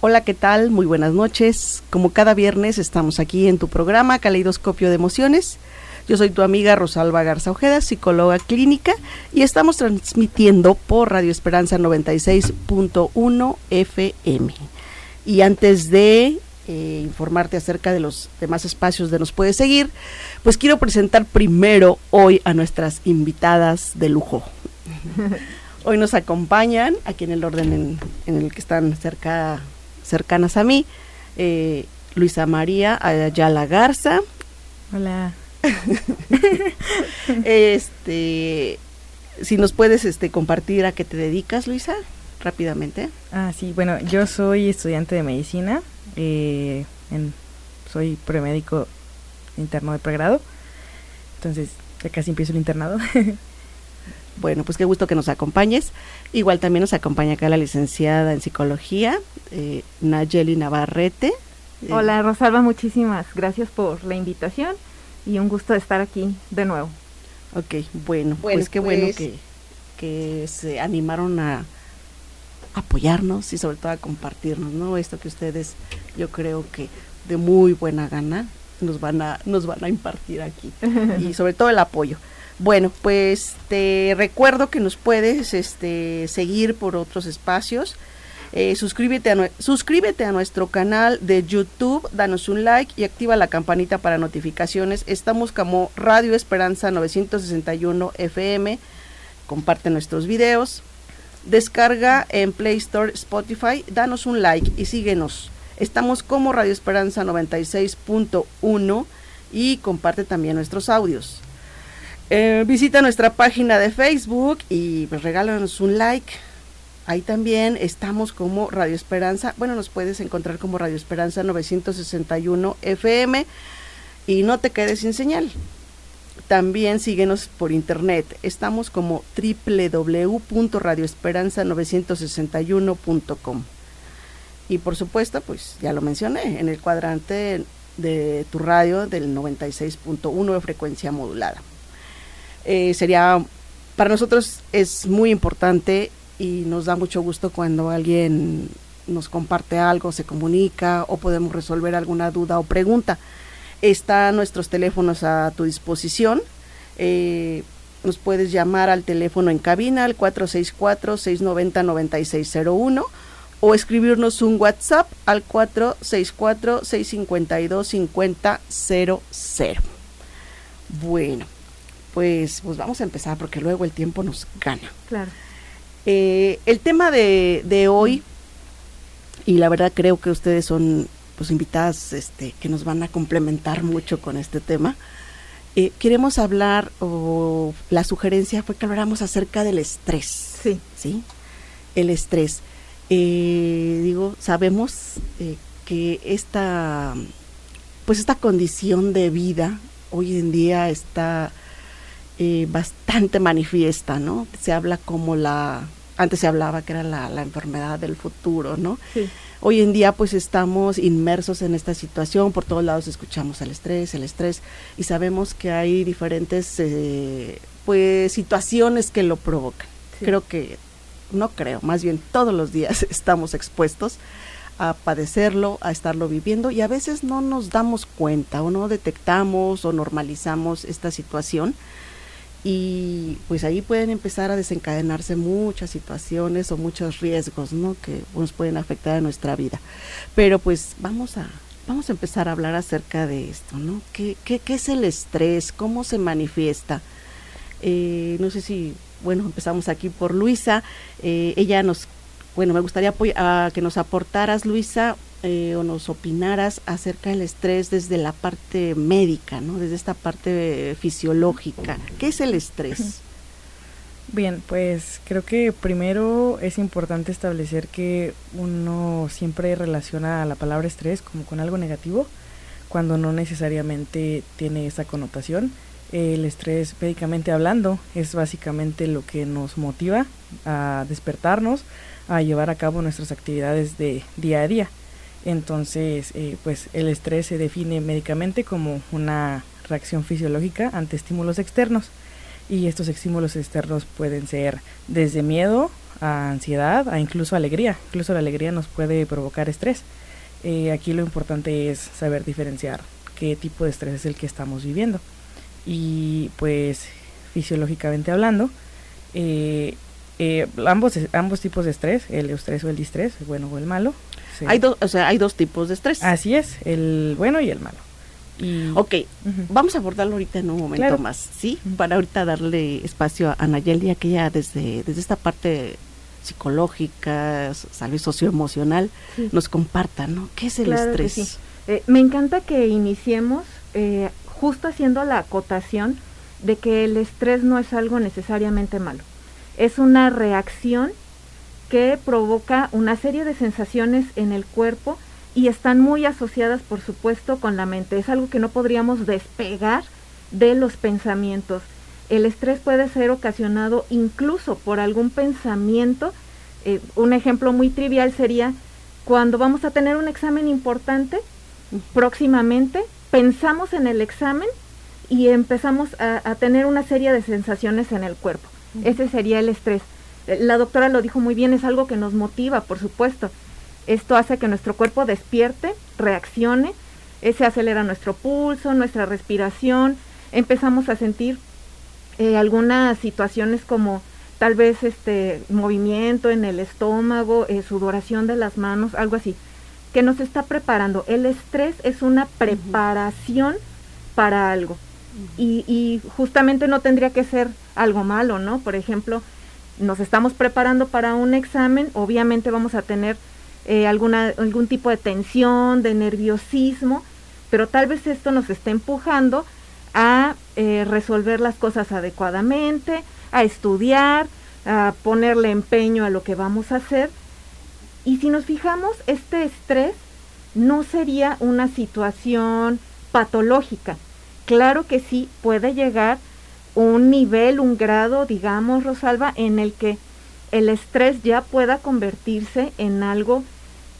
Hola, ¿qué tal? Muy buenas noches. Como cada viernes estamos aquí en tu programa Caleidoscopio de Emociones. Yo soy tu amiga Rosalba Garza Ojeda, psicóloga clínica, y estamos transmitiendo por Radio Esperanza 96.1 FM. Y antes de eh, informarte acerca de los demás espacios de nos puedes seguir, pues quiero presentar primero hoy a nuestras invitadas de lujo. Hoy nos acompañan, aquí en el orden en, el que están cerca, cercanas a mí, eh, Luisa María Ayala Garza. Hola. este, si nos puedes este, compartir a qué te dedicas, Luisa, rápidamente. Ah, sí, bueno, yo soy estudiante de medicina, eh, soy premédico interno de pregrado, entonces ya casi empiezo el internado. Bueno, pues qué gusto que nos acompañes. Igual también nos acompaña acá la licenciada en psicología, eh, Nayeli Navarrete. Eh, Hola Rosalba, muchísimas gracias por la invitación y un gusto estar aquí de nuevo. Ok, bueno, pues qué bueno pues que, que se animaron a apoyarnos y sobre todo a compartirnos, ¿no? Esto que ustedes, yo creo que de muy buena gana nos van a, nos van a impartir aquí y sobre todo el apoyo. Bueno, pues te recuerdo que nos puedes este, seguir por otros espacios. Eh, suscríbete, a, suscríbete a nuestro canal de YouTube, danos un like y activa la campanita para notificaciones. Estamos como Radio Esperanza 961 FM. Comparte nuestros videos. Descarga en Play Store Spotify, danos un like y síguenos. Estamos como Radio Esperanza 96.1 y comparte también nuestros audios. Eh, visita nuestra página de Facebook y pues, regálanos un like. Ahí también estamos como Radio Esperanza. Bueno, nos puedes encontrar como Radio Esperanza 961 FM y no te quedes sin señal. También síguenos por internet. Estamos como www.radioesperanza961.com. Y por supuesto, pues ya lo mencioné, en el cuadrante de tu radio del 96.1 de frecuencia modulada. Eh, sería, para nosotros es muy importante y nos da mucho gusto cuando alguien nos comparte algo, se comunica o podemos resolver alguna duda o pregunta. Están nuestros teléfonos a tu disposición. Eh, nos puedes llamar al teléfono en cabina al 464-690-9601 o escribirnos un WhatsApp al 464-652-5000. Bueno, pues, pues vamos a empezar porque luego el tiempo nos gana. Claro. Eh, el tema de, de, hoy, y la verdad creo que ustedes son pues invitadas este, que nos van a complementar mucho con este tema. Eh, queremos hablar, o la sugerencia fue que habláramos acerca del estrés. Sí. ¿Sí? El estrés. Eh, digo, sabemos que esta, pues esta condición de vida hoy en día está eh, bastante manifiesta, ¿no? Se habla como la, antes se hablaba que era la, la enfermedad del futuro, ¿no? Sí. Hoy en día pues estamos inmersos en esta situación, por todos lados escuchamos el estrés, el estrés, y sabemos que hay diferentes eh, pues situaciones que lo provocan. Sí. Creo que, no creo, más bien todos los días estamos expuestos a padecerlo, a estarlo viviendo y a veces no nos damos cuenta o no detectamos o normalizamos esta situación y pues ahí pueden empezar a desencadenarse muchas situaciones o muchos riesgos ¿no? que nos pueden afectar a nuestra vida. Pero pues vamos a, vamos a empezar a hablar acerca de esto, ¿no? ¿Qué, qué, qué es el estrés? ¿Cómo se manifiesta? Eh, no sé si, bueno, empezamos aquí por Luisa. Eh, ella nos, bueno, me gustaría que nos aportaras, Luisa, eh, o nos opinaras acerca del estrés desde la parte médica, ¿no? Desde esta parte fisiológica. ¿Qué es el estrés? Bien, pues creo que primero es importante establecer que uno siempre relaciona la palabra estrés como con algo negativo, cuando no necesariamente tiene esa connotación. El estrés, médicamente hablando, es básicamente lo que nos motiva a despertarnos, a llevar a cabo nuestras actividades de día a día. Entonces, eh, pues el estrés se define médicamente como una reacción fisiológica ante estímulos externos. Y estos estímulos externos pueden ser desde miedo a ansiedad, a incluso alegría. Incluso la alegría nos puede provocar estrés. Eh, aquí lo importante es saber diferenciar qué tipo de estrés es el que estamos viviendo. Y pues fisiológicamente hablando, eh, eh, ambos, ambos tipos de estrés, el estrés o el distrés, el bueno o el malo. Hay, dos o sea, hay dos tipos de estrés. Así es, el bueno y el malo. Y, ok, vamos a abordarlo ahorita en un momento más, ¿sí? Para ahorita darle espacio a Nayeli, que ya desde, desde esta parte psicológica, salud socioemocional, nos comparta, ¿no? ¿Qué es el estrés? Eh, me encanta que iniciemos eh, justo haciendo la acotación de que el estrés no es algo necesariamente malo. Es una reacción que provoca una serie de sensaciones en el cuerpo y están muy asociadas, por supuesto, con la mente. Es algo que no podríamos despegar de los pensamientos. El estrés puede ser ocasionado incluso por algún pensamiento. Eh, un ejemplo muy trivial sería cuando vamos a tener un examen importante próximamente, pensamos en el examen y empezamos a, tener una serie de sensaciones en el cuerpo. Ese sería el estrés. La doctora lo dijo muy bien, es algo que nos motiva, por supuesto. Esto hace que nuestro cuerpo despierte, reaccione, eh, se acelera nuestro pulso, nuestra respiración, empezamos a sentir eh, algunas situaciones como tal vez este movimiento en el estómago, eh, sudoración de las manos, algo así, que nos está preparando. El estrés es una preparación para algo. Y, y, justamente no tendría que ser algo malo, ¿no? Por ejemplo, nos estamos preparando para un examen, obviamente vamos a tener eh, alguna, algún tipo de tensión, de nerviosismo, pero tal vez esto nos esté empujando a eh, resolver las cosas adecuadamente, a estudiar, a ponerle empeño a lo que vamos a hacer. Y si nos fijamos, este estrés no sería una situación patológica. Claro que sí puede llegar un nivel, un grado, digamos, Rosalba, en el que el estrés ya pueda convertirse en algo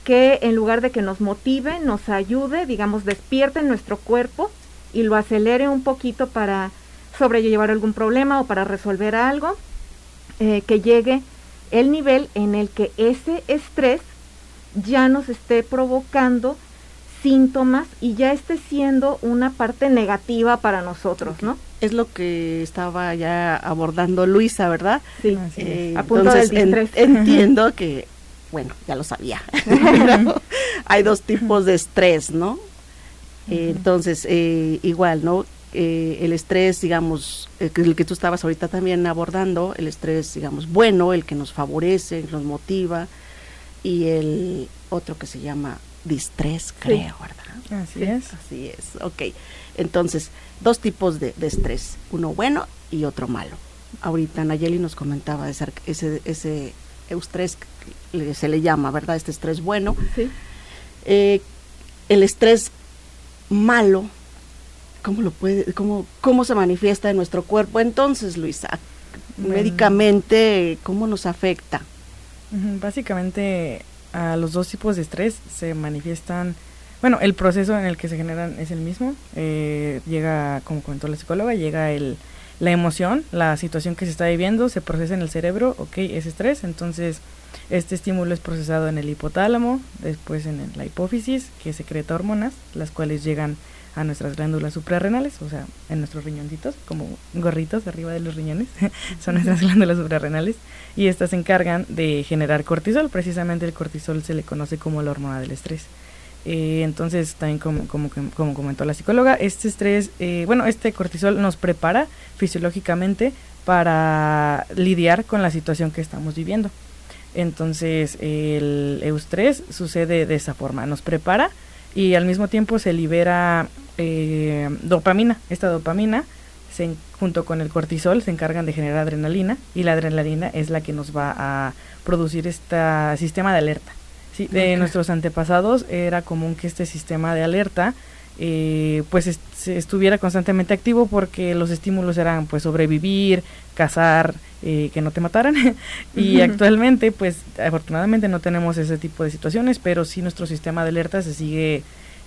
que en lugar de que nos motive, nos ayude, digamos, despierte nuestro cuerpo y lo acelere un poquito para sobrellevar algún problema o para resolver algo, eh, que llegue el nivel en el que ese estrés ya nos esté provocando síntomas y ya esté siendo una parte negativa para nosotros, ¿no? Es lo que estaba ya abordando Luisa, ¿verdad? Sí, eh, a punto del entiendo que bueno, ya lo sabía. hay dos tipos de estrés, ¿no? entonces, eh, igual, ¿no? Eh, el estrés, digamos, el que tú estabas ahorita también abordando, el estrés, digamos, bueno, el que nos favorece, nos motiva, y el otro que se llama distrés, creo, ¿verdad? Así es. Así es, ok. Entonces, dos tipos de, estrés, uno bueno y otro malo. Ahorita Nayeli nos comentaba ese, ese, ese estrés se le llama, ¿verdad? Este estrés bueno. Sí. Eh, el estrés malo, ¿cómo lo puede, cómo, cómo se manifiesta en nuestro cuerpo? Entonces, Luisa, médicamente, ¿cómo nos afecta? Básicamente, a los dos tipos de estrés se manifiestan, bueno, el proceso en el que se generan es el mismo. Eh, llega, como comentó la psicóloga, llega el la emoción, la situación que se está viviendo, se procesa en el cerebro, ok, es estrés, entonces este estímulo es procesado en el hipotálamo, después en la hipófisis, que secreta hormonas, las cuales llegan a nuestras glándulas suprarrenales, o sea, en nuestros riñoncitos, como gorritos arriba de los riñones, son nuestras glándulas suprarrenales, y estas se encargan de generar cortisol, precisamente el cortisol se le conoce como la hormona del estrés. Eh, entonces, también como, como, comentó la psicóloga, este estrés, eh, bueno, este cortisol nos prepara fisiológicamente para lidiar con la situación que estamos viviendo. Entonces, el eustrés sucede de esa forma, nos prepara y al mismo tiempo se libera eh, dopamina. Esta dopamina, se, junto con el cortisol, se encargan de generar adrenalina y la adrenalina es la que nos va a producir este sistema de alerta. Sí, de nuestros antepasados era común que este sistema de alerta eh, pues estuviera constantemente activo porque los estímulos eran pues sobrevivir, cazar, eh, que no te mataran y actualmente pues afortunadamente no tenemos ese tipo de situaciones pero sí nuestro sistema de alerta se sigue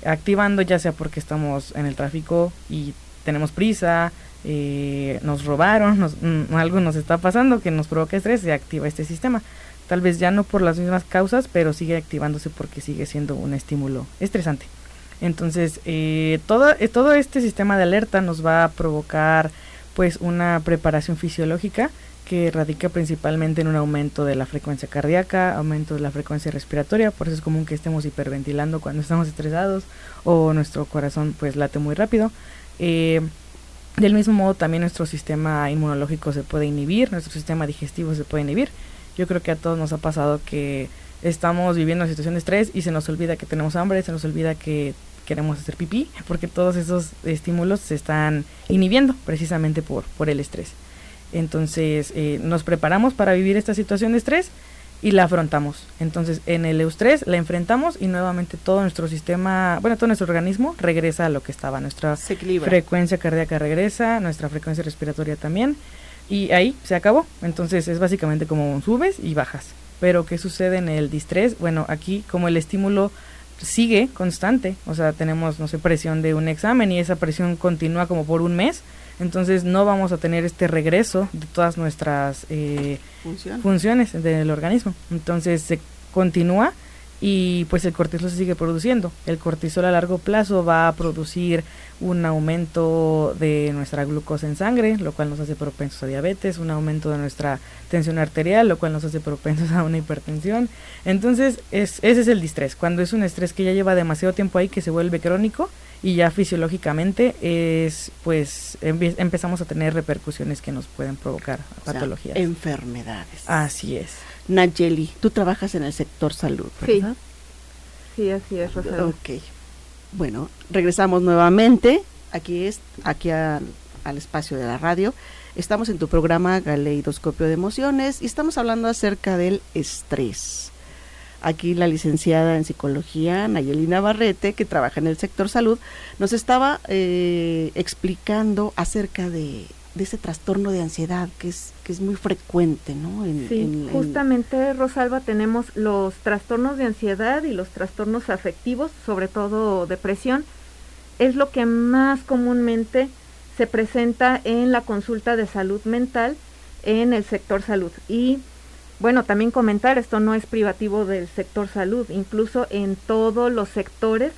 activando ya sea porque estamos en el tráfico y tenemos prisa, eh, nos robaron, nos, mm, algo nos está pasando que nos provoca estrés, se activa este sistema. Tal vez ya no por las mismas causas, pero sigue activándose porque sigue siendo un estímulo estresante. Entonces, eh, todo, eh, todo este sistema de alerta nos va a provocar pues una preparación fisiológica que radica principalmente en un aumento de la frecuencia cardíaca, aumento de la frecuencia respiratoria, por eso es común que estemos hiperventilando cuando estamos estresados o nuestro corazón pues late muy rápido. Eh, del mismo modo también nuestro sistema inmunológico se puede inhibir, nuestro sistema digestivo se puede inhibir. Yo creo que a todos nos ha pasado que estamos viviendo una situación de estrés y se nos olvida que tenemos hambre, se nos olvida que queremos hacer pipí, porque todos esos estímulos se están inhibiendo precisamente por, por el estrés. Entonces eh, nos preparamos para vivir esta situación de estrés y la afrontamos. Entonces en el eustrés la enfrentamos y nuevamente todo nuestro sistema, bueno, todo nuestro organismo regresa a lo que estaba. Nuestra frecuencia cardíaca regresa, nuestra frecuencia respiratoria también y ahí se acabó. Entonces es básicamente como subes y bajas. Pero ¿qué sucede en el distrés? Bueno, aquí como el estímulo sigue constante, o sea, tenemos, no sé, presión de un examen y esa presión continúa como por un mes, entonces no vamos a tener este regreso de todas nuestras eh, funciones del organismo. Entonces se continúa y pues el cortisol se sigue produciendo. El cortisol a largo plazo va a producir un aumento de nuestra glucosa en sangre, lo cual nos hace propensos a diabetes, un aumento de nuestra tensión arterial, lo cual nos hace propensos a una hipertensión. Entonces es, ese es el distrés, cuando es un estrés que ya lleva demasiado tiempo ahí que se vuelve crónico y ya fisiológicamente es pues empezamos a tener repercusiones que nos pueden provocar patologías. enfermedades. Así es. Nayeli, tú trabajas en el sector salud, ¿verdad? Sí, sí así es, Rosario. Ok. Bueno, regresamos nuevamente aquí es aquí al espacio de la radio. Estamos en tu programa Galeidoscopio de Emociones y estamos hablando acerca del estrés. Aquí la licenciada en psicología, Nayelina Barrete, que trabaja en el sector salud, nos estaba eh, explicando acerca de, ese trastorno de ansiedad que es, que es muy frecuente, ¿no? sí, justamente, Rosalba, tenemos los trastornos de ansiedad y los trastornos afectivos, sobre todo depresión, es lo que más comúnmente se presenta en la consulta de salud mental en el sector salud. Y bueno, también comentar, esto no es privativo del sector salud, incluso en todos los sectores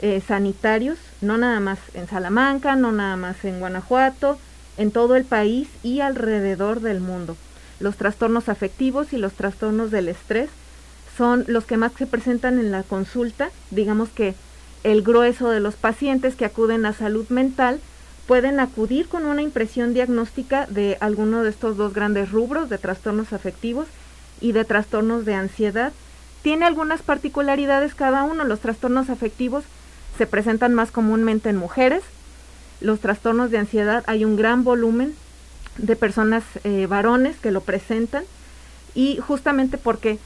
eh, sanitarios, no nada más en Salamanca, no nada más en Guanajuato, en todo el país y alrededor del mundo. Los trastornos afectivos y los trastornos del estrés son los que más se presentan en la consulta. Digamos que el grueso de los pacientes que acuden a salud mental pueden acudir con una impresión diagnóstica de alguno de estos dos grandes rubros de trastornos afectivos y de trastornos de ansiedad. Tiene algunas particularidades cada uno. Los trastornos afectivos se presentan más comúnmente en mujeres. Los trastornos de ansiedad hay un gran volumen de personas eh, varones que lo presentan y justamente porque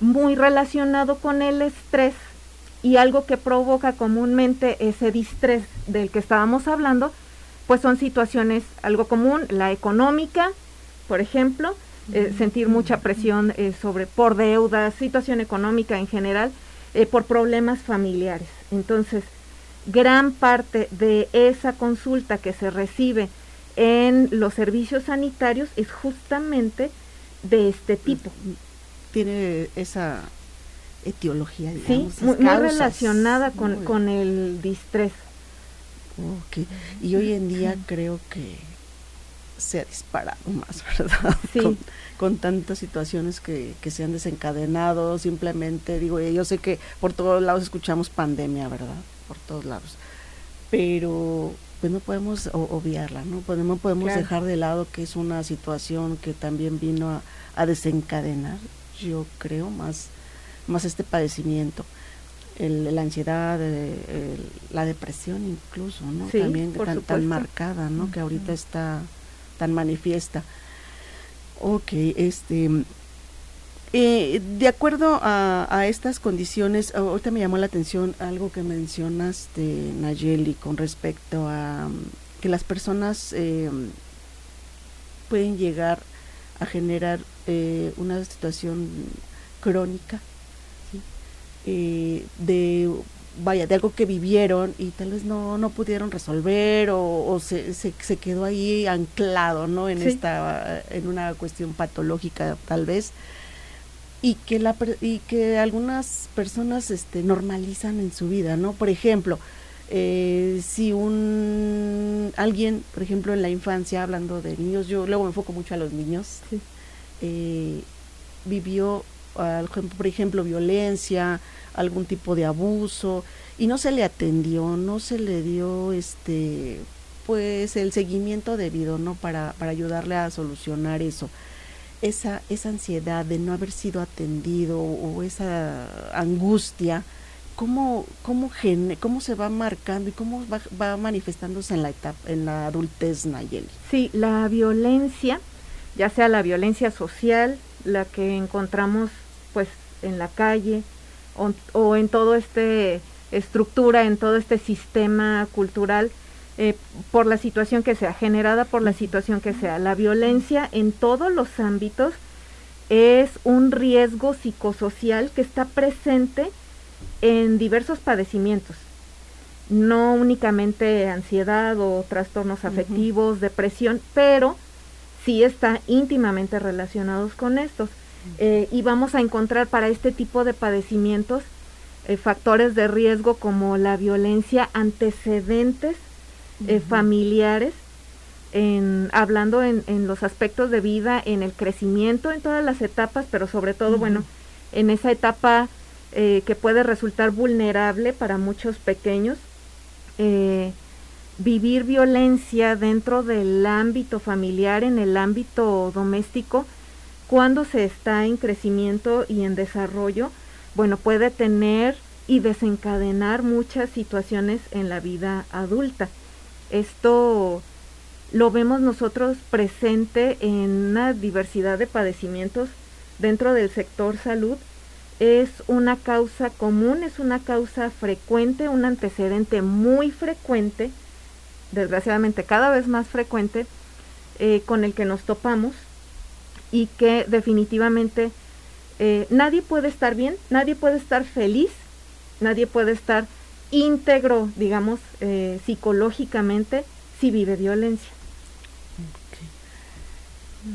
muy relacionado con el estrés y algo que provoca comúnmente ese distrés del que estábamos hablando pues son situaciones algo común, la económica, por ejemplo, eh, sentir mucha presión eh, sobre por deudas, situación económica en general, eh, por problemas familiares. Entonces, gran parte de esa consulta que se recibe en los servicios sanitarios es justamente de este tipo. Tiene esa etiología, digamos. Sí, muy, relacionada con, con el distrés. Okay. Y hoy en día creo que se ha disparado más, ¿verdad? Sí. Con, tantas situaciones que, que, se han desencadenado, simplemente digo, yo sé que por todos lados escuchamos pandemia, ¿verdad? Por todos lados. Pero pues no podemos obviarla, ¿no? Pues no podemos dejar de lado que es una situación que también vino a, a desencadenar, yo creo, más, más este padecimiento la ansiedad, eh, la depresión incluso, ¿no? También tan, tan, marcada, ¿no? Que ahorita está tan manifiesta. Ok, este... Eh, de acuerdo a, estas condiciones, ahorita me llamó la atención algo que mencionaste, Nayeli, con respecto a que las personas eh, pueden llegar a generar una situación crónica eh, de vaya, de algo que vivieron y tal vez no, no pudieron resolver o, se, se, se, quedó ahí anclado, ¿no? En esta, en una cuestión patológica tal vez y que la y que algunas personas este normalizan en su vida no por ejemplo eh, si un alguien por ejemplo en la infancia hablando de niños yo luego me enfoco mucho a los niños eh, vivió por ejemplo violencia algún tipo de abuso y no se le atendió no se le dio este pues el seguimiento debido no para para ayudarle a solucionar eso esa, esa ansiedad de no haber sido atendido o esa angustia, ¿cómo, cómo, cómo se va marcando y cómo va, va, manifestándose en la, etapa, en la adultez, Nayeli? Sí, la violencia, ya sea la violencia social, la que encontramos pues en la calle o, o en todo este estructura, en todo este sistema cultural, eh, por la situación que sea, generada por la situación que sea. La violencia en todos los ámbitos es un riesgo psicosocial que está presente en diversos padecimientos, no únicamente ansiedad o trastornos afectivos, depresión, pero sí está íntimamente relacionados con estos. Eh, y vamos a encontrar para este tipo de padecimientos eh, factores de riesgo como la violencia, antecedentes eh, familiares, en, hablando en, en, los aspectos de vida, en el crecimiento, en todas las etapas, pero sobre todo, bueno, en esa etapa eh, que puede resultar vulnerable para muchos pequeños, eh, vivir violencia dentro del ámbito familiar, en el ámbito doméstico, cuando se está en crecimiento y en desarrollo, bueno, puede tener y desencadenar muchas situaciones en la vida adulta. Esto lo vemos nosotros presente en una diversidad de padecimientos dentro del sector salud. Es una causa común, es una causa frecuente, un antecedente muy frecuente, desgraciadamente cada vez más frecuente, eh, con el que nos topamos y que definitivamente eh, nadie puede estar bien, nadie puede estar feliz, nadie puede estar íntegro, digamos, eh, psicológicamente, si vive violencia.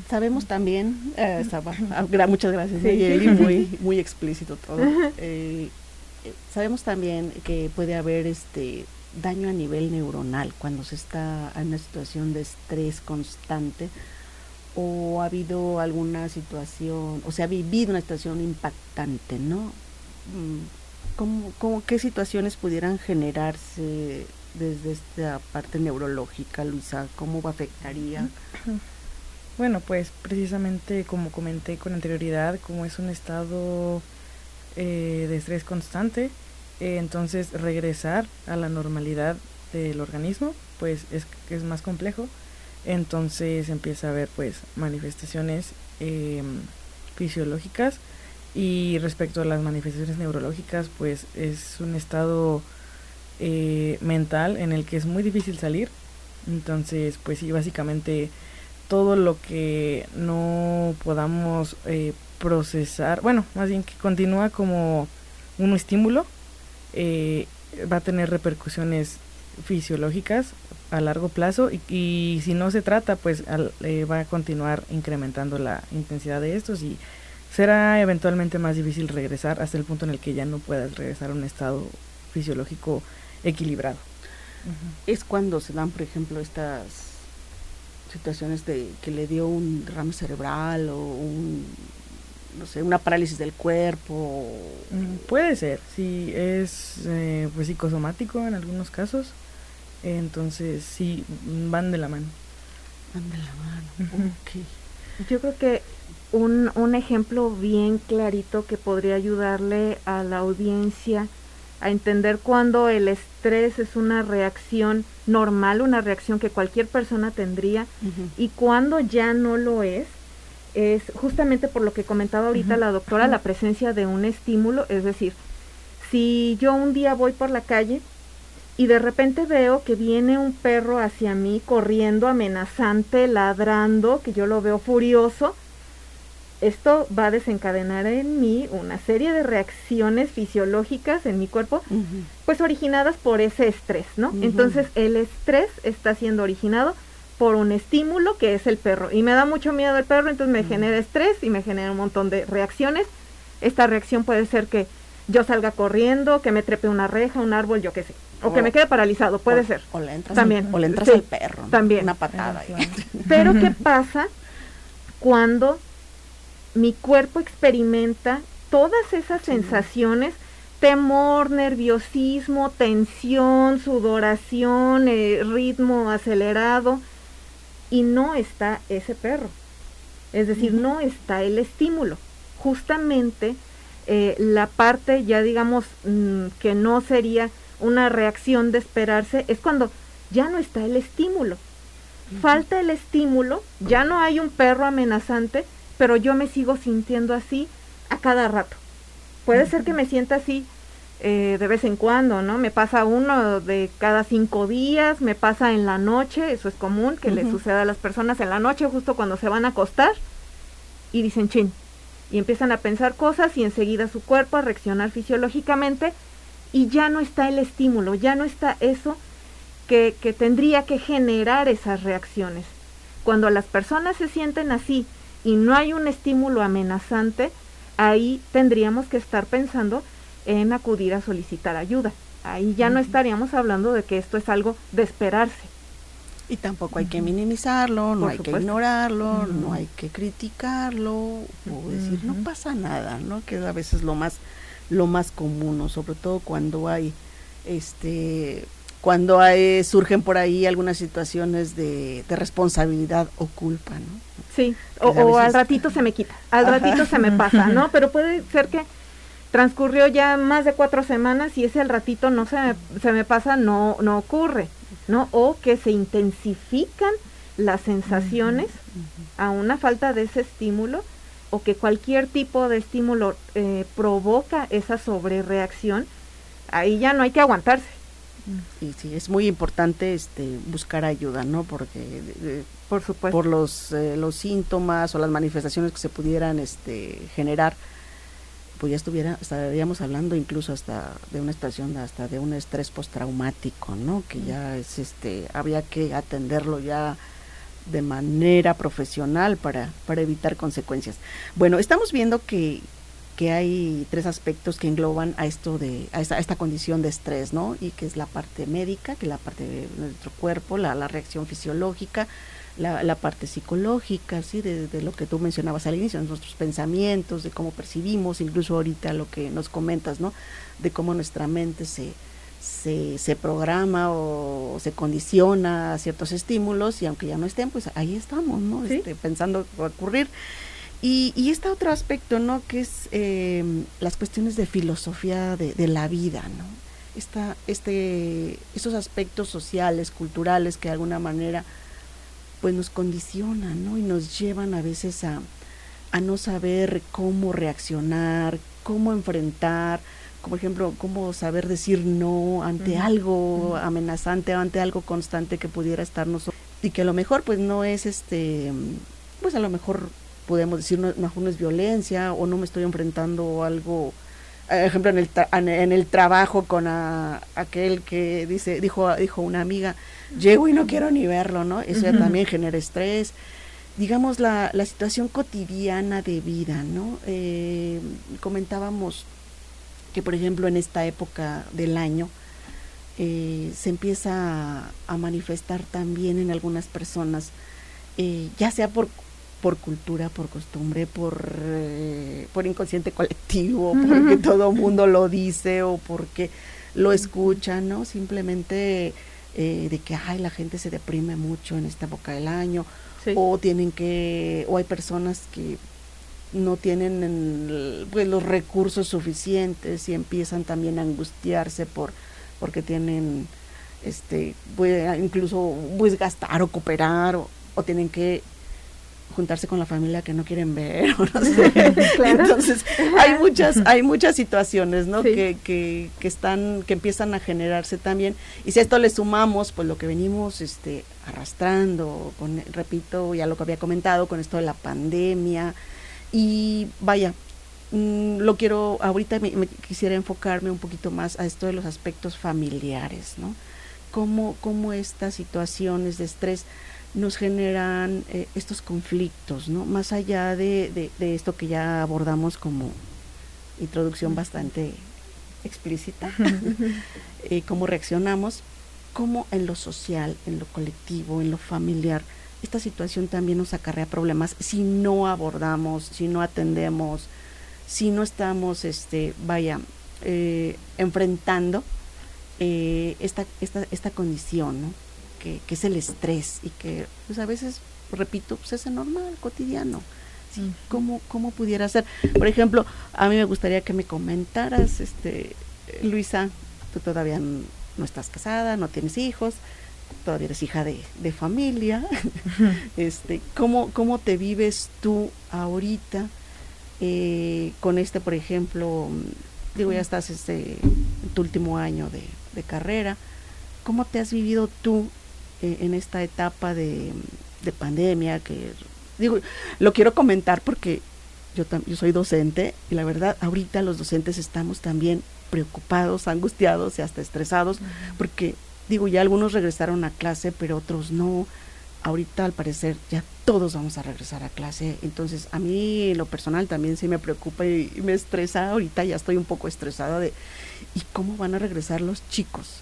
Sabemos también, eh, ah, muchas gracias, muy, muy explícito todo. Eh, sabemos también que puede haber este daño a nivel neuronal cuando se está en una situación de estrés constante o ha habido alguna situación, o se ha vivido una situación impactante, ¿no? Mm, ¿Cómo, qué situaciones pudieran generarse desde esta parte neurológica, Luisa? ¿Cómo afectaría? Bueno, pues precisamente como comenté con anterioridad, como es un estado eh, de estrés constante, eh, entonces regresar a la normalidad del organismo, pues es, es más complejo. Entonces empieza a haber pues manifestaciones em, fisiológicas y respecto a las manifestaciones neurológicas, pues es un estado eh, mental en el que es muy difícil salir. Entonces, pues sí, básicamente todo lo que no podamos eh, procesar, bueno, más bien que continúa como un estímulo, eh, va a tener repercusiones fisiológicas a largo plazo y, y si no se trata, pues va a continuar incrementando la intensidad de estos y será eventualmente más difícil regresar hasta el punto en el que ya no puedas regresar a un estado fisiológico equilibrado. Es cuando se dan, por ejemplo, estas situaciones de que le dio un derrame cerebral o un no sé, una parálisis del cuerpo. Mm, puede ser, si es eh, pues psicosomático en algunos casos, entonces sí van de la mano. Van de la mano. Yo creo que un, un ejemplo bien clarito que podría ayudarle a la audiencia a entender cuando el estrés es una reacción normal, una reacción que cualquier persona tendría, y cuando ya no lo es, es justamente por lo que comentaba ahorita la doctora, la presencia de un estímulo, es decir, si yo un día voy por la calle y de repente veo que viene un perro hacia mí corriendo, amenazante, ladrando, que yo lo veo furioso, esto va a desencadenar en mí una serie de reacciones fisiológicas en mi cuerpo, pues originadas por ese estrés, ¿no? Entonces el estrés está siendo originado por un estímulo que es el perro. Y me da mucho miedo el perro, entonces me genera estrés y me genera un montón de reacciones. Esta reacción puede ser que yo salga corriendo, que me trepe una reja, un árbol, yo qué sé. O, que me quede paralizado, puede ser. O le entras, también. o le entras al perro. También. Una patada. Pero ¿qué pasa cuando mi cuerpo experimenta todas esas sensaciones? temor, nerviosismo, tensión, sudoración, eh, ritmo acelerado, y no está ese perro. Es decir, no está el estímulo. Justamente eh, la parte ya digamos mm, que no sería una reacción de esperarse es cuando ya no está el estímulo. Falta el estímulo, ya no hay un perro amenazante, pero yo me sigo sintiendo así a cada rato. Puede ser que me sienta así eh, de vez en cuando, ¿no? Me pasa uno de cada cinco días, me pasa en la noche, eso es común que le suceda a las personas en la noche, justo cuando se van a acostar, y dicen chin, y empiezan a pensar cosas y enseguida su cuerpo a reaccionar fisiológicamente y ya no está el estímulo, ya no está eso que, que tendría que generar esas reacciones. Cuando las personas se sienten así y no hay un estímulo amenazante, ahí tendríamos que estar pensando en acudir a solicitar ayuda. Ahí ya no estaríamos hablando de que esto es algo de esperarse. Y tampoco hay que minimizarlo, no hay que ignorarlo, no hay que criticarlo o decir no pasa nada, ¿no? Que a veces lo más lo más común, sobre todo cuando hay este cuando hay, surgen por ahí algunas situaciones de, de responsabilidad o culpa, ¿no? Sí, o, al ratito se me quita, al ratito se me pasa, ¿no? Pero puede ser que transcurrió ya más de cuatro semanas y ese al ratito no se me, se me pasa, no, no ocurre, ¿no? O que se intensifican las sensaciones a una falta de ese estímulo o que cualquier tipo de estímulo eh, provoca esa sobrereacción, ahí ya no hay que aguantarse. Y sí, es muy importante este buscar ayuda, ¿no? Porque por supuesto por los eh, los síntomas o las manifestaciones que se pudieran este generar pues ya estuviera, estaríamos hablando incluso hasta de una situación, hasta de un estrés postraumático, ¿no? Que ya es este, había que atenderlo ya de manera profesional para, para evitar consecuencias. Bueno, estamos viendo que, que hay tres aspectos que engloban a esto de, a esta, esta condición de estrés, ¿no? Y que es la parte médica, que es la parte de nuestro cuerpo, la, la reacción fisiológica, la, la parte psicológica, ¿sí? De, de, lo que tú mencionabas al inicio, nuestros pensamientos, de cómo percibimos, incluso ahorita lo que nos comentas, ¿no? De cómo nuestra mente se, se, se programa o se condiciona a ciertos estímulos y aunque ya no estén, pues ahí estamos, ¿no? Este, pensando va a ocurrir. Y, y este otro aspecto, ¿no? Que es eh, las cuestiones de filosofía de, de la vida, ¿no? Esta, este, estos aspectos sociales, culturales que de alguna manera pues nos condicionan, ¿no? Y nos llevan a veces a, a no saber cómo reaccionar, cómo enfrentar, como ejemplo, cómo saber decir no ante algo amenazante, ante algo constante que pudiera estarnos y que a lo mejor pues no es este, pues a lo mejor podemos decir no, no es violencia o no me estoy enfrentando a algo por ejemplo en el en el trabajo con aquel que dice dijo dijo una amiga llego y no quiero ni verlo no eso también genera estrés. Digamos la, la situación cotidiana de vida no eh, comentábamos que por ejemplo en esta época del año eh, se empieza a, manifestar también en algunas personas eh, ya sea por por cultura, por costumbre, por, eh, por inconsciente colectivo, porque todo mundo lo dice o porque lo escucha, ¿no? Simplemente eh, de que, ay, la gente se deprime mucho en esta época del año, o tienen que, o hay personas que no tienen pues, los recursos suficientes y empiezan también a angustiarse por porque tienen este pues, incluso pues gastar o cooperar o, o tienen que juntarse con la familia que no quieren ver o no sé. Entonces, hay muchas hay muchas situaciones, ¿no? Que, que, que están que empiezan a generarse también y si a esto le sumamos pues lo que venimos este arrastrando con repito, ya lo que había comentado con esto de la pandemia, Y vaya, mm, lo quiero, ahorita me, quisiera enfocarme un poquito más a esto de los aspectos familiares, ¿no? Cómo, cómo estas situaciones de estrés nos generan eh, estos conflictos, ¿no? Más allá de, de, esto que ya abordamos como introducción bastante explícita, eh, cómo reaccionamos, cómo en lo social, en lo colectivo, en lo familiar, esta situación también nos acarrea problemas si no abordamos, si no atendemos, si no estamos, este, vaya, eh, enfrentando eh, esta, esta, esta condición, ¿no? Que, que, es el estrés y que pues a veces, repito, pues es normal, cotidiano. Sí, ¿cómo, ¿Cómo pudiera ser? Por ejemplo, a mí me gustaría que me comentaras, este, Luisa, tú todavía no estás casada, no tienes hijos, todavía eres hija de, de familia. este, ¿cómo, ¿Cómo te vives tú ahorita eh, con este, por ejemplo, digo, ya estás este, en tu último año de, de carrera? ¿Cómo te has vivido tú en esta etapa de, de pandemia? Que digo, lo quiero comentar porque yo, yo soy docente y la verdad ahorita los docentes estamos también preocupados, angustiados y hasta estresados, porque digo, ya algunos regresaron a clase, pero otros no. Ahorita al parecer ya todos vamos a regresar a clase, entonces a mí lo personal también sí me preocupa y, me estresa, ahorita ya estoy un poco estresada de ¿y cómo van a regresar los chicos?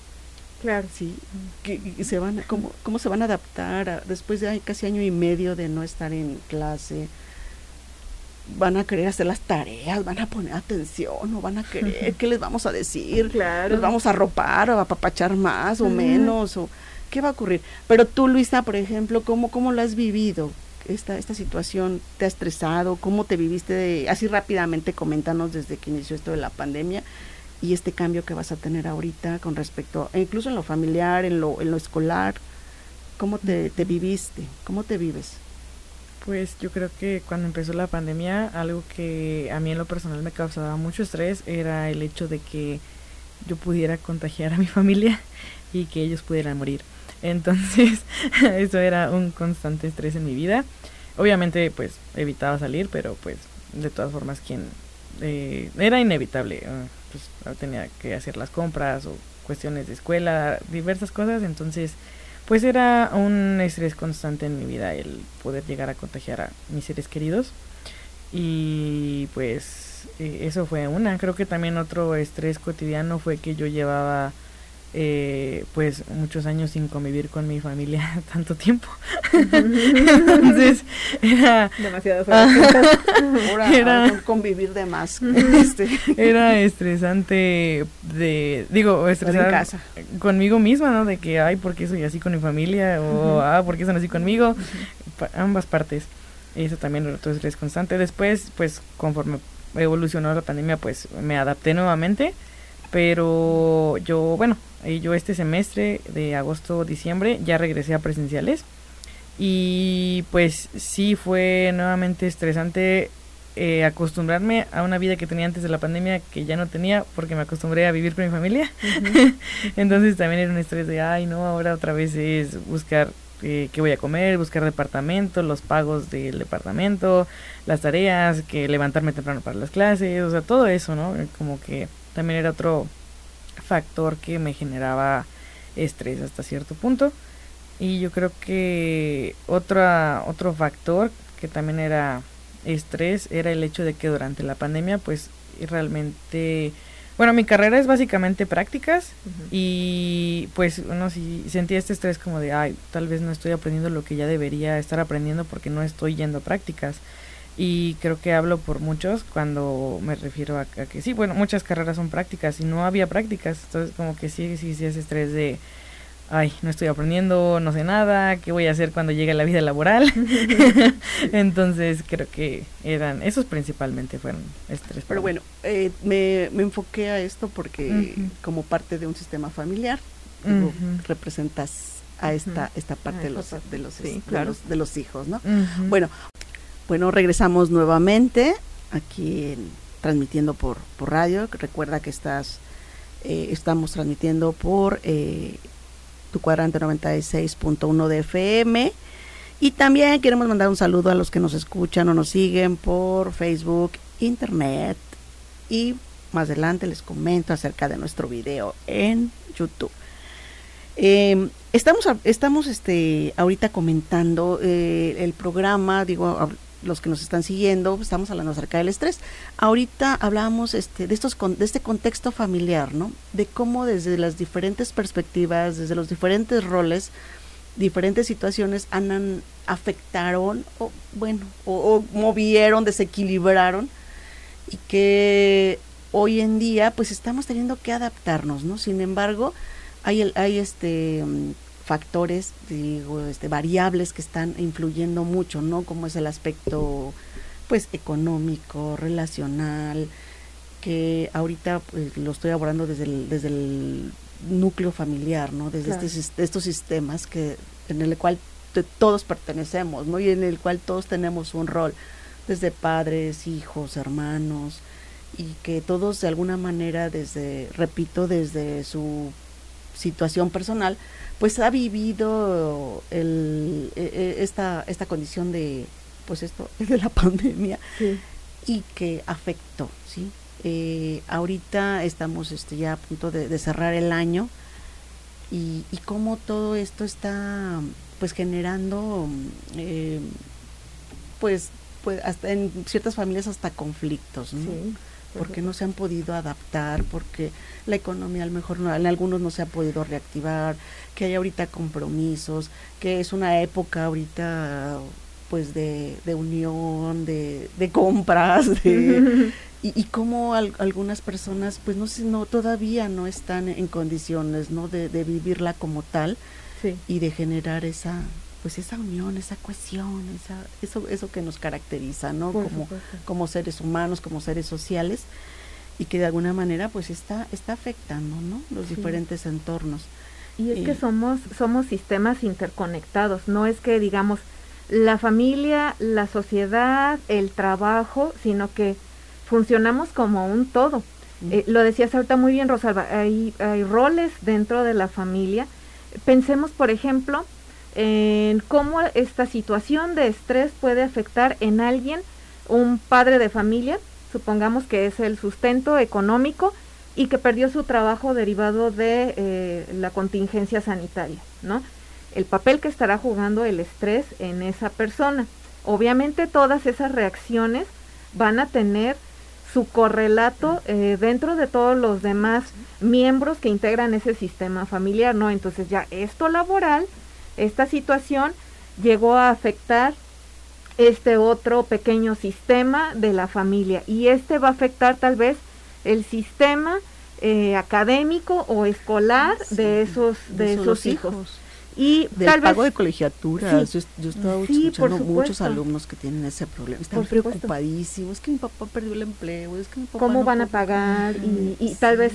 Claro. Sí, que, se van, cómo, ¿cómo se van a adaptar después de casi año y medio de no estar en clase? van a querer hacer las tareas, van a poner atención, o van a querer, ¿qué les vamos a decir? Claro. ¿Les vamos a ropar o a apapachar más o menos? o ¿Qué va a ocurrir? Pero tú, Luisa, por ejemplo, ¿cómo, cómo lo has vivido? Esta, esta situación te ha estresado, cómo te viviste, así rápidamente coméntanos desde que inició esto de la pandemia y este cambio que vas a tener ahorita con respecto, incluso en lo familiar, en lo, en lo escolar, ¿cómo te, te viviste? ¿Cómo te vives? Pues yo creo que cuando empezó la pandemia, algo que a mí en lo personal me causaba mucho estrés era el hecho de que yo pudiera contagiar a mi familia y que ellos pudieran morir. Entonces, eso era un constante estrés en mi vida. Obviamente, pues evitaba salir, pero pues de todas formas, quien eh, era inevitable. Eh, pues tenía que hacer las compras o cuestiones de escuela, diversas cosas. Entonces, pues era un estrés constante en mi vida el poder llegar a contagiar a mis seres queridos. Y pues eh, eso fue una. Creo que también otro estrés cotidiano fue que yo llevaba eh, pues muchos años sin convivir con mi familia tanto tiempo. Entonces era demasiado era convivir de más. Este. Era estresante de digo, estresar casa. conmigo misma, ¿no? De que ay, ¿por qué soy así con mi familia? o ah, ¿por qué son así conmigo? ambas partes. Eso también otro estrés constante. Después, pues conforme evolucionó la pandemia, pues me adapté nuevamente pero yo, bueno, yo este semestre de agosto diciembre ya regresé a presenciales y pues sí fue nuevamente estresante eh, acostumbrarme a una vida que tenía antes de la pandemia que ya no tenía porque me acostumbré a vivir con mi familia. Entonces también era un estrés de, ay, no, ahora otra vez es buscar eh, qué voy a comer, buscar departamento, los pagos del departamento, las tareas, que levantarme temprano para las clases, o sea, todo eso, ¿no? Como que también era otro factor que me generaba estrés hasta cierto punto. Y yo creo que otra, otro factor que también era estrés era el hecho de que durante la pandemia pues realmente bueno mi carrera es básicamente prácticas y pues uno sí sentía este estrés como de ay tal vez no estoy aprendiendo lo que ya debería estar aprendiendo porque no estoy yendo a prácticas y creo que hablo por muchos cuando me refiero a, que sí, bueno, muchas carreras son prácticas y no había prácticas, entonces como que sí, sí, sí, ese estrés de, ay, no estoy aprendiendo, no sé nada, ¿qué voy a hacer cuando llegue la vida laboral? entonces creo que eran, esos principalmente fueron estrés. Pero bueno, eh, me, me, enfoqué a esto porque como parte de un sistema familiar, representas a esta, esta parte de los, de los, de los, hijos, ¿no? Bueno, bueno, regresamos nuevamente aquí transmitiendo por, por radio. Recuerda que estás eh, estamos transmitiendo por eh, tu cuadrante 96.1 de FM Y también queremos mandar un saludo a los que nos escuchan o nos siguen por Facebook, Internet y más adelante les comento acerca de nuestro video en YouTube. Em, estamos estamos este, ahorita comentando eh, el programa, digo, los que nos están siguiendo, estamos hablando acerca del estrés. Ahorita hablábamos este, de, estos, de este contexto familiar, ¿no? De cómo desde las diferentes perspectivas, desde los diferentes roles, diferentes situaciones han, afectaron, o bueno, o, movieron, desequilibraron, y que hoy en día pues estamos teniendo que adaptarnos, ¿no? Sin embargo, hay, hay este factores, digo, este, variables que están influyendo mucho, ¿no? Como es el aspecto, pues, económico, relacional, que ahorita pues, lo estoy abordando desde el, desde el núcleo familiar, ¿no? Desde este, estos sistemas que en el cual todos pertenecemos, ¿no? Y en el cual todos tenemos un rol, desde padres, hijos, hermanos, y que todos de alguna manera, desde, repito, desde su situación personal, pues ha vivido el, e, e, esta, esta condición de, pues esto, de la pandemia y que afectó, ¿sí? Eh, ahorita estamos este, ya a punto de, cerrar el año y, y cómo todo esto está pues generando eh, pues pues hasta en ciertas familias hasta conflictos, ¿no? Porque no se han podido adaptar, porque la economía a lo mejor no, en algunos no se ha podido reactivar, que hay ahorita compromisos, que es una época ahorita pues de, de unión, de, de compras, de, y, y cómo algunas personas pues no, no todavía no están en condiciones no de, de vivirla como tal y de generar esa pues esa unión, esa cohesión, esa, eso, eso que nos caracteriza, ¿no? como, como seres humanos, como seres sociales, y que de alguna manera pues está, está afectando, ¿no? Los diferentes entornos. Y es que eh, somos, somos sistemas interconectados, no es que digamos la familia, la sociedad, el trabajo, sino que funcionamos como un todo. Eh, lo decías ahorita muy bien, Rosalba, hay, hay roles dentro de la familia. Pensemos, por ejemplo, en cómo esta situación de estrés puede afectar en alguien, un padre de familia, supongamos que es el sustento económico y que perdió su trabajo derivado de eh, la contingencia sanitaria, ¿no? El papel que estará jugando el estrés en esa persona. Obviamente todas esas reacciones van a tener su correlato eh, dentro de todos los demás miembros que integran ese sistema familiar, ¿no? Entonces ya esto laboral esta situación llegó a afectar este otro pequeño sistema de la familia. Y este va a afectar tal vez el sistema eh, académico o escolar de esos de, esos hijos. y del tal pago de colegiaturas. Yo, yo estaba escuchando muchos alumnos que tienen ese problema. Están preocupadísimos es que mi papá perdió el empleo es que mi papá cómo van a pagar y, y tal vez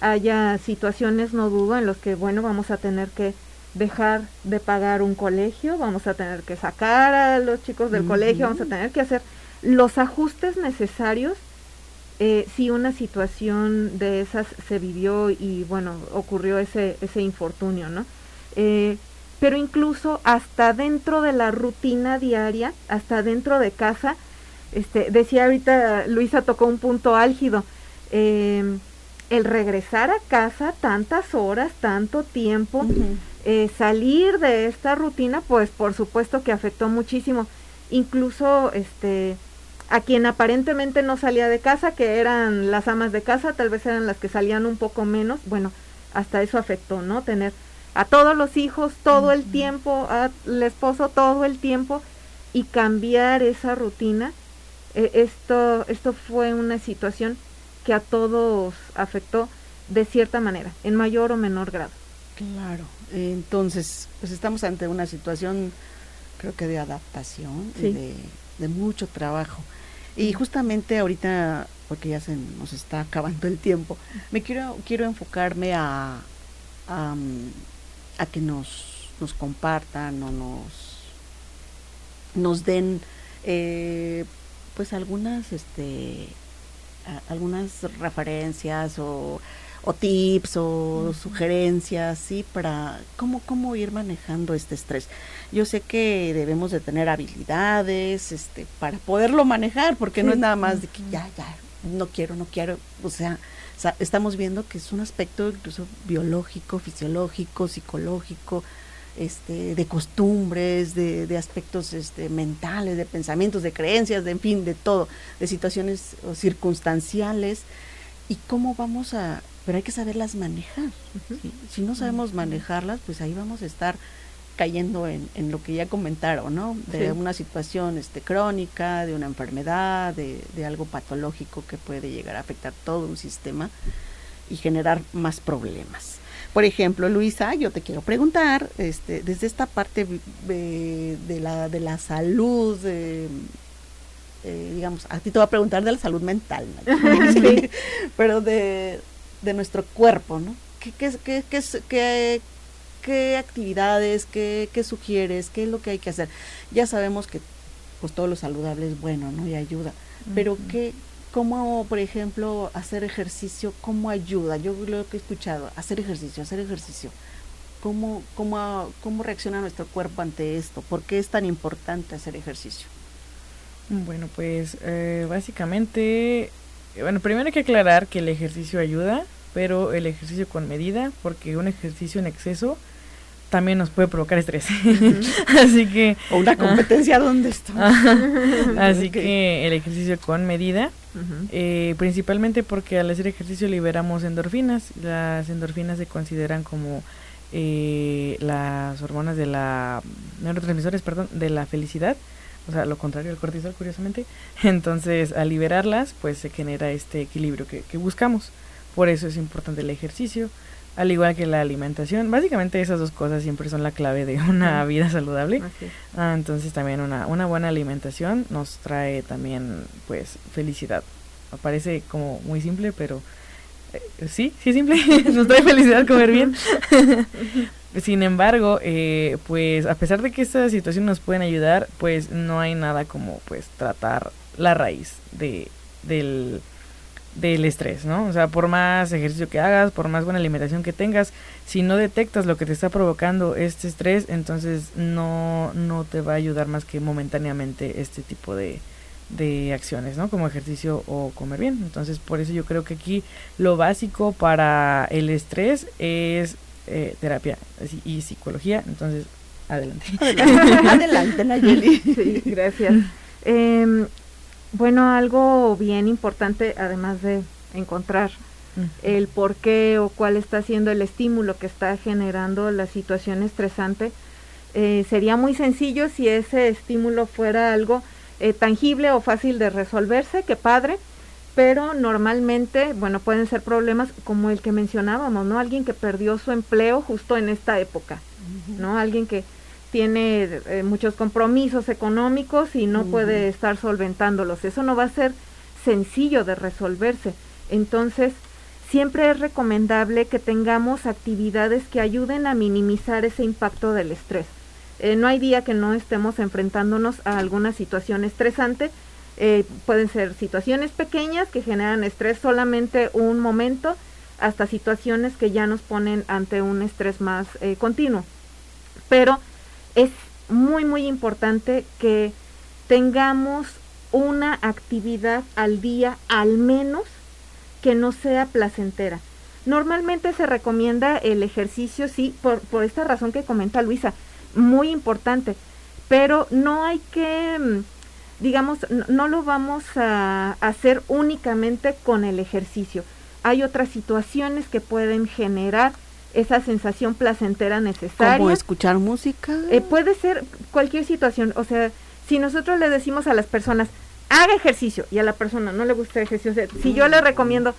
haya situaciones no dudo en los que bueno vamos a tener que dejar de pagar un colegio, vamos a tener que sacar a los chicos del colegio, vamos a tener que hacer los ajustes necesarios eh, si una situación de esas se vivió y bueno, ocurrió ese, ese infortunio, ¿no? Eh, pero incluso hasta dentro de la rutina diaria, hasta dentro de casa, este, decía ahorita Luisa tocó un punto álgido, eh, el regresar a casa tantas horas, tanto tiempo, eh, salir de esta rutina, pues por supuesto que afectó muchísimo. Incluso este a quien aparentemente no salía de casa, que eran las amas de casa, tal vez eran las que salían un poco menos, bueno, hasta eso afectó, ¿no? Tener a todos los hijos todo el tiempo, al esposo todo el tiempo y cambiar esa rutina. Eh, esto, esto fue una situación que a todos afectó de cierta manera, en mayor o menor grado. Claro, entonces, pues estamos ante una situación, creo que de adaptación y de, mucho trabajo. Y justamente ahorita, porque ya se nos está acabando el tiempo, me quiero quiero enfocarme a, a, que nos, nos compartan o nos, nos den eh, pues algunas este algunas referencias o o tips o sugerencias, ¿sí? Para cómo, cómo ir manejando este estrés. Yo sé que debemos de tener habilidades este, para poderlo manejar, porque no es nada más de que ya, ya, no quiero, no quiero, o sea, estamos viendo que es un aspecto incluso biológico, fisiológico, psicológico, este, de costumbres, de, de aspectos este, mentales, de pensamientos, de creencias, de en fin, de todo, de situaciones circunstanciales y cómo vamos a, pero hay que saberlas manejar. Si no sabemos manejarlas, pues ahí vamos a estar cayendo en, en lo que ya comentaron, ¿no? De una situación este, crónica, de una enfermedad, de, de algo patológico que puede llegar a afectar todo un sistema y generar más problemas. Por ejemplo, Luisa, yo te quiero preguntar, este, desde esta parte de, de la, de la salud, de, eh, digamos, a ti te voy a preguntar de la salud mental, pero de, de, nuestro cuerpo, ¿no? ¿Qué, qué, qué, qué, qué actividades, qué, qué, sugieres, qué es lo que hay que hacer? Ya sabemos que pues todo lo saludable es bueno, ¿no? Y ayuda, pero ¿qué, cómo, por ejemplo, hacer ejercicio, cómo ayuda? Yo lo que he escuchado, hacer ejercicio, hacer ejercicio. ¿Cómo, cómo, cómo reacciona nuestro cuerpo ante esto? ¿Por qué es tan importante hacer ejercicio? Bueno, pues eh, básicamente, bueno, primero hay que aclarar que el ejercicio ayuda, pero el ejercicio con medida, porque un ejercicio en exceso también nos puede provocar estrés. así que... O una competencia donde está. así que el ejercicio con medida, eh, principalmente porque al hacer ejercicio liberamos endorfinas. Las endorfinas se consideran como eh, las hormonas de la... neurotransmisores, perdón, de la felicidad o sea, lo contrario al cortisol, curiosamente. Entonces, al liberarlas, pues se genera este equilibrio que, buscamos. Por eso es importante el ejercicio, al igual que la alimentación. Básicamente esas dos cosas siempre son la clave de una vida saludable. Ah, entonces también una, una buena alimentación nos trae también pues felicidad. Parece como muy simple, pero eh, sí, sí es simple. nos trae felicidad comer bien. Sin embargo, eh, pues a pesar de que estas situaciones nos pueden ayudar, pues no hay nada como pues tratar la raíz de, del, del estrés, ¿no? O sea, por más ejercicio que hagas, por más buena alimentación que tengas, si no detectas lo que te está provocando este estrés, entonces no, no te va a ayudar más que momentáneamente este tipo de, de acciones, ¿no? Como ejercicio o comer bien. Entonces, por eso yo creo que aquí lo básico para el estrés es eh, terapia y psicología. Entonces, adelante. Adelante, Nayeli. Sí, gracias. Em, bueno, algo bien importante, además de encontrar el por qué o cuál está siendo el estímulo que está generando la situación estresante, eh, sería muy sencillo si ese estímulo fuera algo eh, tangible o fácil de resolverse, que padre, pero normalmente, bueno, pueden ser problemas como el que mencionábamos, ¿no? Alguien que perdió su empleo justo en esta época, ¿no? Alguien que tiene eh, muchos compromisos económicos y no puede estar solventándolos. Eso no va a ser sencillo de resolverse. Entonces, siempre es recomendable que tengamos actividades que ayuden a minimizar ese impacto del estrés. Eh, no hay día que no estemos enfrentándonos a alguna situación estresante eh, pueden ser situaciones pequeñas que generan estrés solamente un momento hasta situaciones que ya nos ponen ante un estrés más continuo. Pero es muy, muy importante que tengamos una actividad al día al menos que no sea placentera. Normalmente se recomienda el ejercicio, sí, por, por esta razón que comenta Luisa, muy importante, pero no hay que mm, digamos, no, lo vamos a hacer únicamente con el ejercicio. Hay otras situaciones que pueden generar esa sensación placentera necesaria. ¿Como escuchar música? Eh, puede ser cualquier situación. O sea, si nosotros le decimos a las personas, haga ejercicio, y a la persona no le gusta el ejercicio, si yo le recomiendo,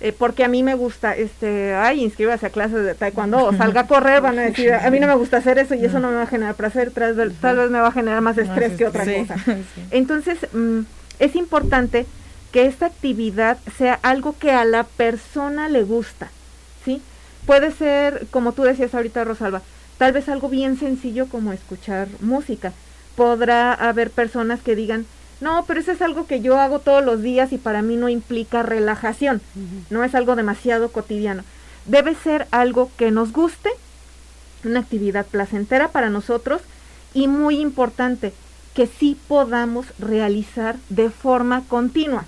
eh, porque a mí me gusta, este, ay, inscríbase a clases de taekwondo o salga a correr, van a decir, a mí no me gusta hacer eso y eso no me va a generar placer, tal vez, tal vez me va a generar más estrés que otra cosa. Entonces, mm, es importante que esta actividad sea algo que a la persona le gusta, ¿sí? Puede ser, como tú decías ahorita, Rosalba, tal vez algo bien sencillo como escuchar música. Podrá haber personas que digan, no, pero eso es algo que yo hago todos los días y para mí no implica relajación, no es algo demasiado cotidiano. Debe ser algo que nos guste, una actividad placentera para nosotros y muy importante, que sí podamos realizar de forma continua.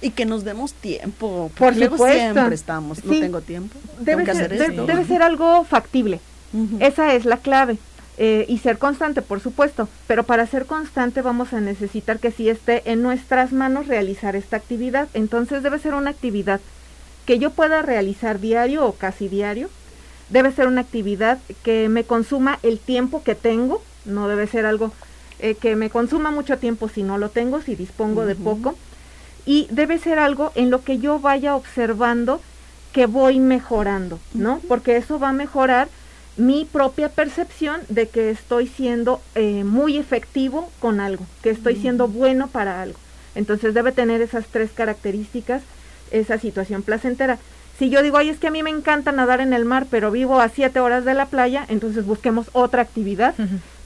Y que nos demos tiempo. Por supuesto. siempre estamos, no tengo tiempo. Debe, ser, debe ser algo factible. Esa es la clave. Eh, y ser constante, por supuesto, pero para ser constante vamos a necesitar que sí esté en nuestras manos realizar esta actividad. Entonces debe ser una actividad que yo pueda realizar diario o casi diario. Debe ser una actividad que me consuma el tiempo que tengo, no debe ser algo eh, que me consuma mucho tiempo si no lo tengo, si dispongo de poco. Y debe ser algo en lo que yo vaya observando que voy mejorando, ¿no? Porque eso va a mejorar mi propia percepción de que estoy siendo eh, muy efectivo con algo, que estoy siendo bueno para algo. Entonces debe tener esas tres características, esa situación placentera. Si yo digo, ay, es que a mí me encanta nadar en el mar, pero vivo a siete horas de la playa, entonces busquemos otra actividad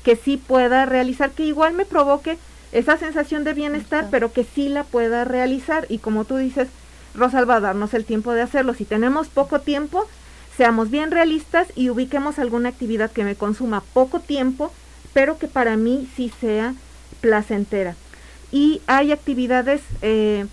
que sí pueda realizar, que igual me provoque esa sensación de bienestar, pero que sí la pueda realizar. Y como tú dices, Rosalba, darnos el tiempo de hacerlo. Si tenemos poco tiempo, seamos bien realistas y ubiquemos alguna actividad que me consuma poco tiempo, pero que para mí sí sea placentera. Y hay actividades eh,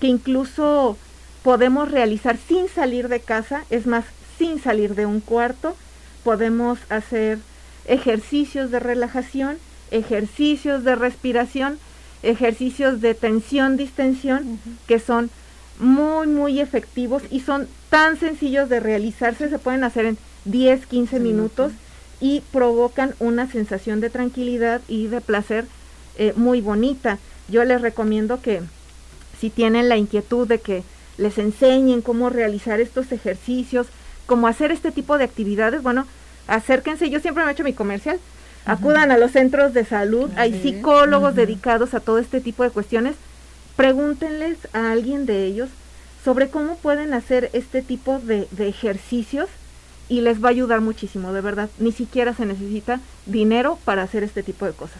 que incluso podemos realizar sin salir de casa, es más, sin salir de un cuarto. Podemos hacer ejercicios de relajación, ejercicios de respiración, ejercicios de tensión, distensión, que son muy, muy efectivos y son tan sencillos de realizarse, se pueden hacer en 10, 15 minutos. y provocan una sensación de tranquilidad y de placer eh, muy bonita. Yo les recomiendo que si tienen la inquietud de que les enseñen cómo realizar estos ejercicios, cómo hacer este tipo de actividades, bueno, acérquense, yo siempre me he hecho mi comercial, acudan a los centros de salud, hay psicólogos dedicados a todo este tipo de cuestiones, pregúntenles a alguien de ellos sobre cómo pueden hacer este tipo de, ejercicios y les va a ayudar muchísimo, de verdad. Ni siquiera se necesita dinero para hacer este tipo de cosas.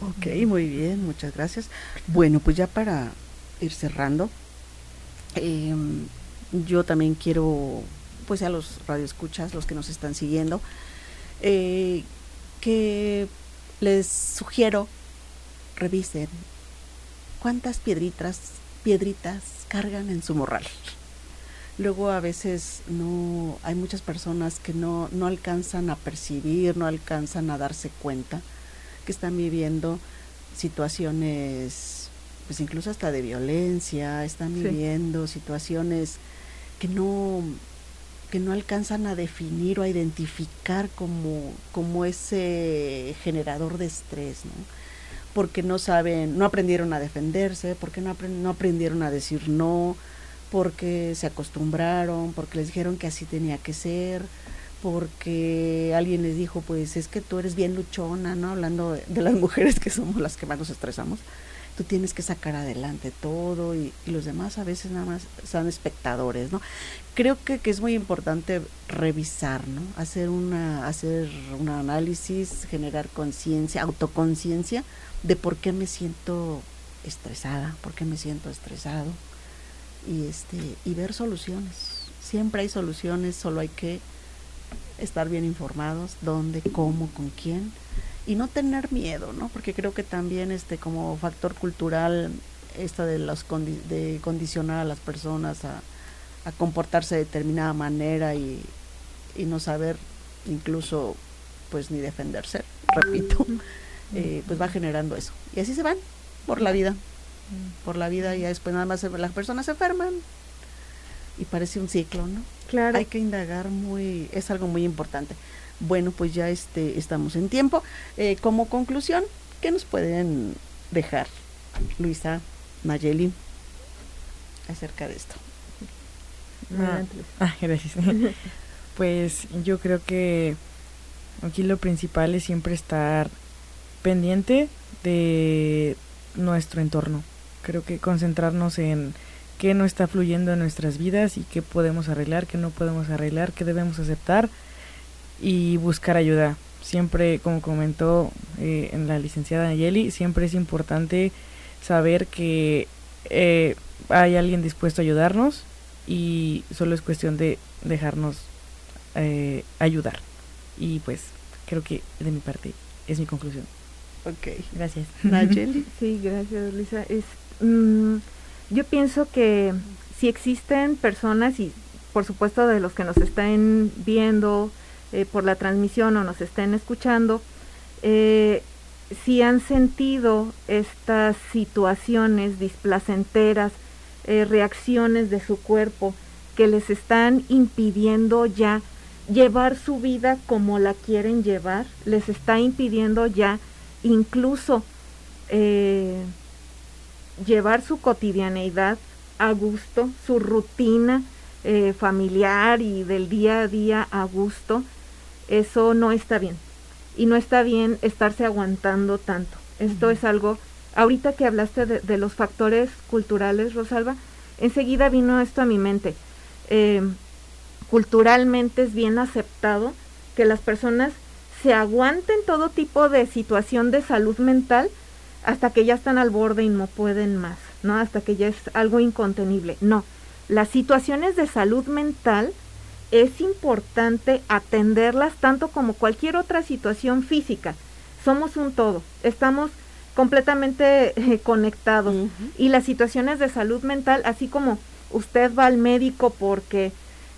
Ok, muy bien, muchas gracias. Bueno, pues ya para ir cerrando, em, yo también quiero, pues a los radioescuchas, los que nos están siguiendo, eh, que les sugiero revisen cuántas piedritas, piedritas cargan en su morral. Luego a veces no hay muchas personas que no, no alcanzan a percibir, no alcanzan a darse cuenta que están viviendo situaciones, pues incluso hasta de violencia, están viviendo situaciones que no que no alcanzan a definir o a identificar como, como ese generador de estrés, ¿no? porque no saben, no aprendieron a defenderse, porque no, no aprendieron a decir no, porque se acostumbraron, porque les dijeron que así tenía que ser, porque alguien les dijo, pues es que tú eres bien luchona, ¿no? Hablando de, las mujeres que somos las que más nos estresamos, tú tienes que sacar adelante todo y, los demás a veces nada más son espectadores, ¿no? Creo que, que es muy importante revisar, ¿no? Hacer, una, hacer un análisis, generar conciencia, autoconciencia de por qué me siento estresada, por qué me siento estresado y este y ver soluciones. Siempre hay soluciones, solo hay que estar bien informados, dónde, cómo, con quién y no tener miedo, ¿no? Porque creo que también este como factor cultural esto de los de condicionar a las personas a, a comportarse de determinada manera y, y no saber incluso pues ni defenderse, repito. Eh, pues va generando eso. Y así se van por la vida, por la vida y después nada más las personas se enferman y parece un ciclo, ¿no? Claro. Hay que indagar muy, es algo muy importante. Bueno, pues ya este, estamos en tiempo. Eh, como conclusión, ¿qué nos pueden dejar, Luisa, Mayeli, acerca de esto? Ah, ah gracias. pues yo creo que aquí lo principal es siempre estar pendiente de nuestro entorno. Creo que concentrarnos en qué no está fluyendo en nuestras vidas y qué podemos arreglar, qué no podemos arreglar, qué debemos aceptar y buscar ayuda. Siempre, como comentó eh, en la licenciada Nayeli, siempre es importante saber que eh, hay alguien dispuesto a ayudarnos y solo es cuestión de dejarnos eh, ayudar. Y pues creo que de mi parte es mi conclusión. Ok. Gracias. Nayeli. Sí, gracias, Luisa. Es, mm, yo pienso que si existen personas y por supuesto de los que nos estén viendo eh, por la transmisión o nos estén escuchando, eh, si han sentido estas situaciones displacenteras, eh, reacciones de su cuerpo que les están impidiendo ya llevar su vida como la quieren llevar, les está impidiendo ya incluso llevar su cotidianeidad a gusto, su rutina familiar y del día a día a gusto, eso no está bien. Y no está bien estarse aguantando tanto. Esto es algo, ahorita que hablaste de, los factores culturales, Rosalba, enseguida vino esto a mi mente. Eh, culturalmente es bien aceptado que las personas se aguanten todo tipo de situación de salud mental hasta que ya están al borde y no pueden más, ¿no? Hasta que ya es algo incontenible. No, las situaciones de salud mental es importante atenderlas tanto como cualquier otra situación física. Somos un todo, estamos completamente eh, conectados y las situaciones de salud mental, así como usted va al médico porque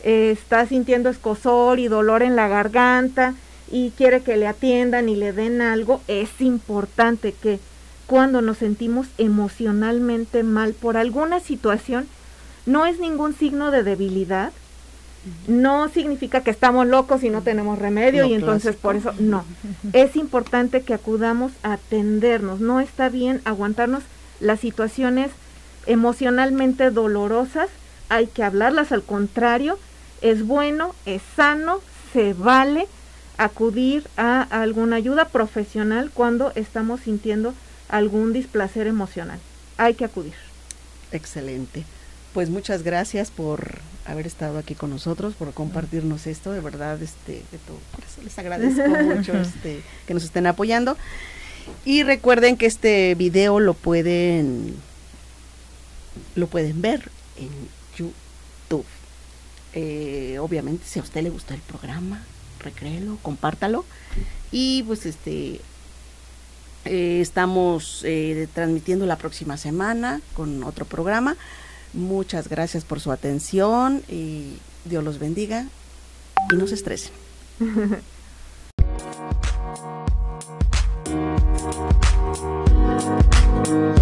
eh, está sintiendo escosor y dolor en la garganta y quiere que le atiendan y le den algo, es importante que cuando nos sentimos emocionalmente mal por alguna situación, no es ningún signo de debilidad, no significa que estamos locos y no tenemos remedio y entonces por eso no. Es importante que acudamos a atendernos, no está bien aguantarnos las situaciones emocionalmente dolorosas, hay que hablarlas al contrario, es bueno, es sano, se vale acudir a alguna ayuda profesional cuando estamos sintiendo algún displacer emocional. Hay que acudir. Excelente. Pues muchas gracias por haber estado aquí con nosotros, por compartirnos esto, de verdad, este, de todo, por eso les agradezco mucho este, que nos estén apoyando. Y recuerden que este video lo pueden lo pueden ver en YouTube. Eh, obviamente, si a usted le gusta el programa, recréelo, compártalo. Y pues este eh, estamos eh, transmitiendo la próxima semana con otro programa. Muchas gracias por su atención y Dios los bendiga y no se estresen.